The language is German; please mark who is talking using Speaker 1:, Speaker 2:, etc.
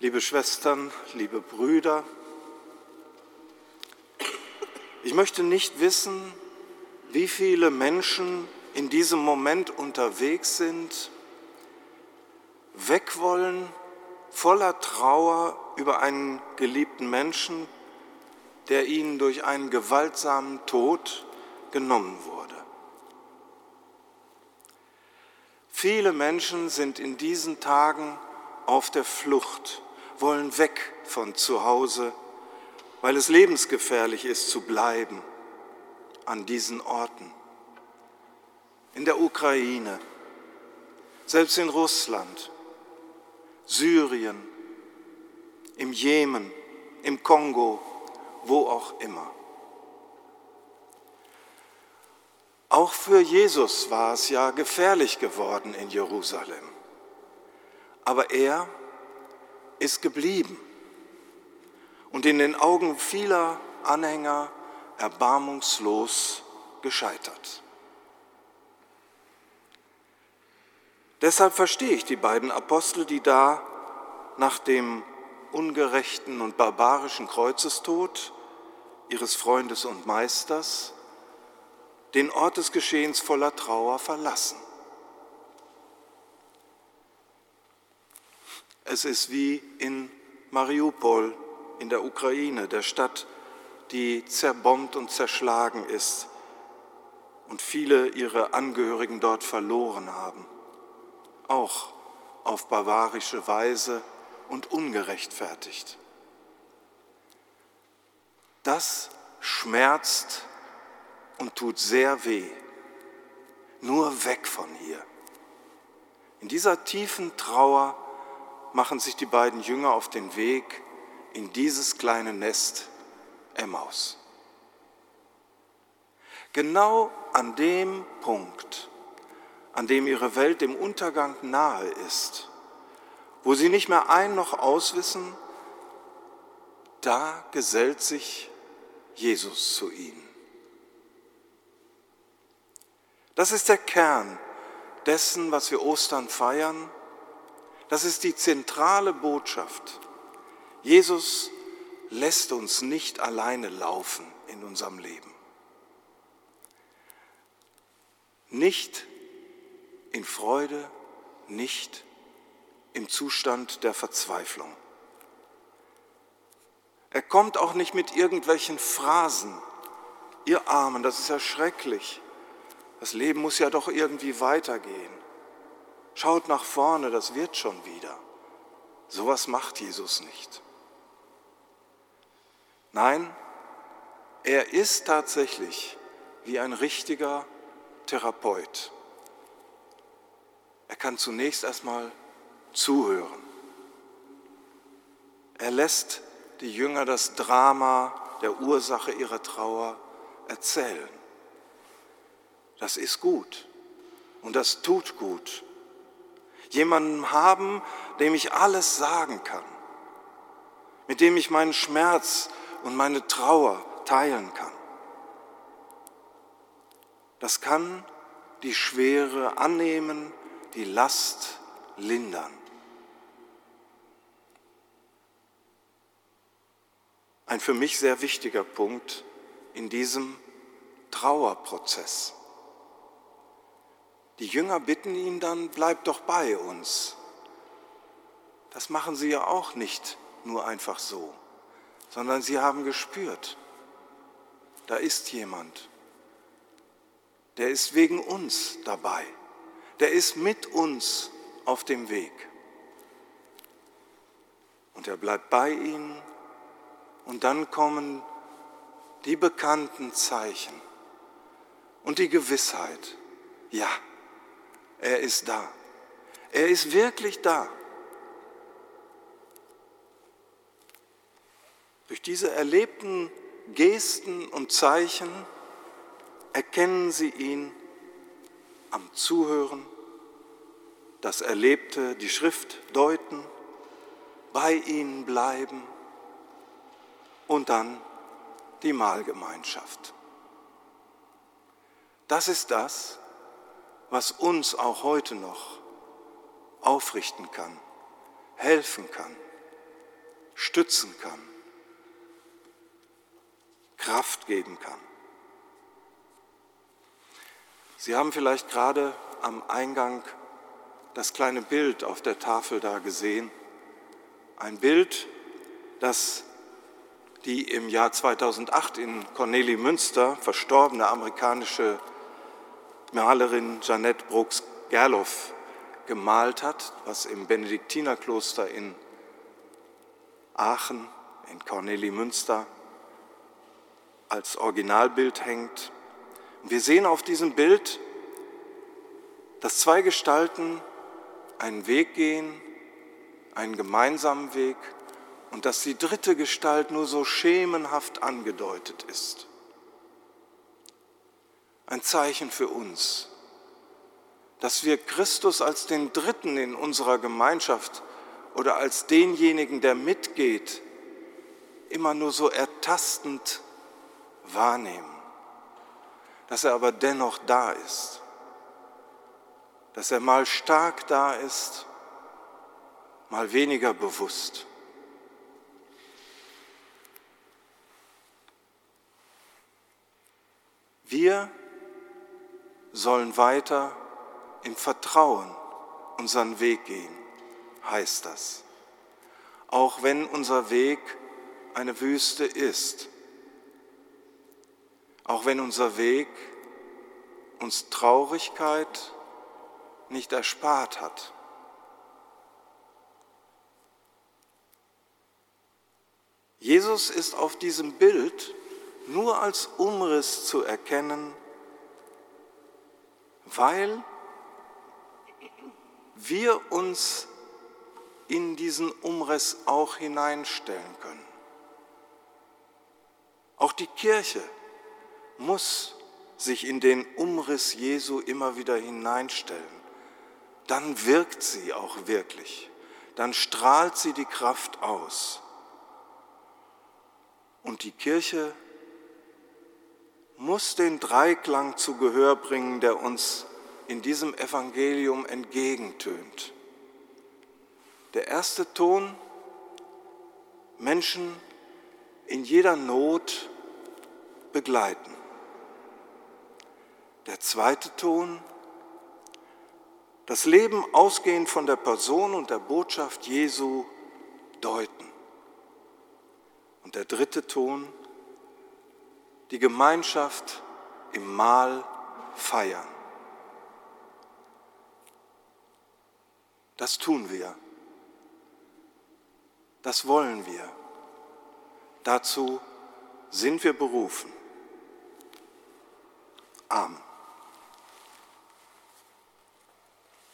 Speaker 1: liebe Schwestern, liebe Brüder, ich möchte nicht wissen, wie viele Menschen in diesem Moment unterwegs sind, weg wollen, voller Trauer über einen geliebten Menschen, der ihnen durch einen gewaltsamen Tod genommen wurde. Viele Menschen sind in diesen Tagen auf der Flucht, wollen weg von zu Hause, weil es lebensgefährlich ist zu bleiben an diesen Orten. In der Ukraine, selbst in Russland, Syrien, im Jemen, im Kongo, wo auch immer. Auch für Jesus war es ja gefährlich geworden in Jerusalem. Aber er ist geblieben und in den Augen vieler Anhänger erbarmungslos gescheitert. Deshalb verstehe ich die beiden Apostel, die da nach dem ungerechten und barbarischen Kreuzestod ihres Freundes und Meisters den Ort des Geschehens voller Trauer verlassen. Es ist wie in Mariupol in der Ukraine, der Stadt, die zerbombt und zerschlagen ist und viele ihre Angehörigen dort verloren haben, auch auf barbarische Weise und ungerechtfertigt. Das schmerzt und tut sehr weh. Nur weg von hier. In dieser tiefen Trauer machen sich die beiden Jünger auf den Weg in dieses kleine Nest Emmaus. Genau an dem Punkt, an dem ihre Welt dem Untergang nahe ist, wo sie nicht mehr ein noch auswissen, da gesellt sich Jesus zu ihnen. Das ist der Kern dessen, was wir Ostern feiern. Das ist die zentrale Botschaft. Jesus lässt uns nicht alleine laufen in unserem Leben. Nicht in Freude, nicht im Zustand der Verzweiflung. Er kommt auch nicht mit irgendwelchen Phrasen. Ihr Armen, das ist ja schrecklich. Das Leben muss ja doch irgendwie weitergehen. Schaut nach vorne, das wird schon wieder. Sowas macht Jesus nicht. Nein, er ist tatsächlich wie ein richtiger Therapeut. Er kann zunächst erstmal zuhören. Er lässt die Jünger das Drama der Ursache ihrer Trauer erzählen. Das ist gut und das tut gut. Jemanden haben, dem ich alles sagen kann, mit dem ich meinen Schmerz und meine Trauer teilen kann. Das kann die Schwere annehmen, die Last lindern. Ein für mich sehr wichtiger Punkt in diesem Trauerprozess. Die Jünger bitten ihn dann, bleib doch bei uns. Das machen sie ja auch nicht nur einfach so, sondern sie haben gespürt, da ist jemand, der ist wegen uns dabei, der ist mit uns auf dem Weg. Und er bleibt bei ihnen und dann kommen die bekannten Zeichen und die Gewissheit, ja, er ist da. Er ist wirklich da. Durch diese erlebten Gesten und Zeichen erkennen sie ihn am Zuhören, das Erlebte, die Schrift deuten, bei ihnen bleiben und dann die Mahlgemeinschaft. Das ist das, was uns auch heute noch aufrichten kann, helfen kann, stützen kann, Kraft geben kann. Sie haben vielleicht gerade am Eingang das kleine Bild auf der Tafel da gesehen. Ein Bild, das die im Jahr 2008 in Cornelie Münster verstorbene amerikanische Malerin Jeanette Brooks Gerloff gemalt hat, was im Benediktinerkloster in Aachen, in Cornelie Münster, als Originalbild hängt. Wir sehen auf diesem Bild, dass zwei Gestalten einen Weg gehen, einen gemeinsamen Weg, und dass die dritte Gestalt nur so schemenhaft angedeutet ist. Ein Zeichen für uns, dass wir Christus als den Dritten in unserer Gemeinschaft oder als denjenigen, der mitgeht, immer nur so ertastend wahrnehmen, dass er aber dennoch da ist, dass er mal stark da ist, mal weniger bewusst. Wir sollen weiter im Vertrauen unseren Weg gehen, heißt das. Auch wenn unser Weg eine Wüste ist, auch wenn unser Weg uns Traurigkeit nicht erspart hat. Jesus ist auf diesem Bild nur als Umriss zu erkennen, weil wir uns in diesen Umriss auch hineinstellen können. Auch die Kirche muss sich in den Umriss Jesu immer wieder hineinstellen. Dann wirkt sie auch wirklich. Dann strahlt sie die Kraft aus. Und die Kirche muss den Dreiklang zu Gehör bringen, der uns in diesem Evangelium entgegentönt. Der erste Ton, Menschen in jeder Not begleiten. Der zweite Ton, das Leben ausgehend von der Person und der Botschaft Jesu deuten. Und der dritte Ton, die Gemeinschaft im Mahl feiern. Das tun wir. Das wollen wir. Dazu sind wir berufen. Amen.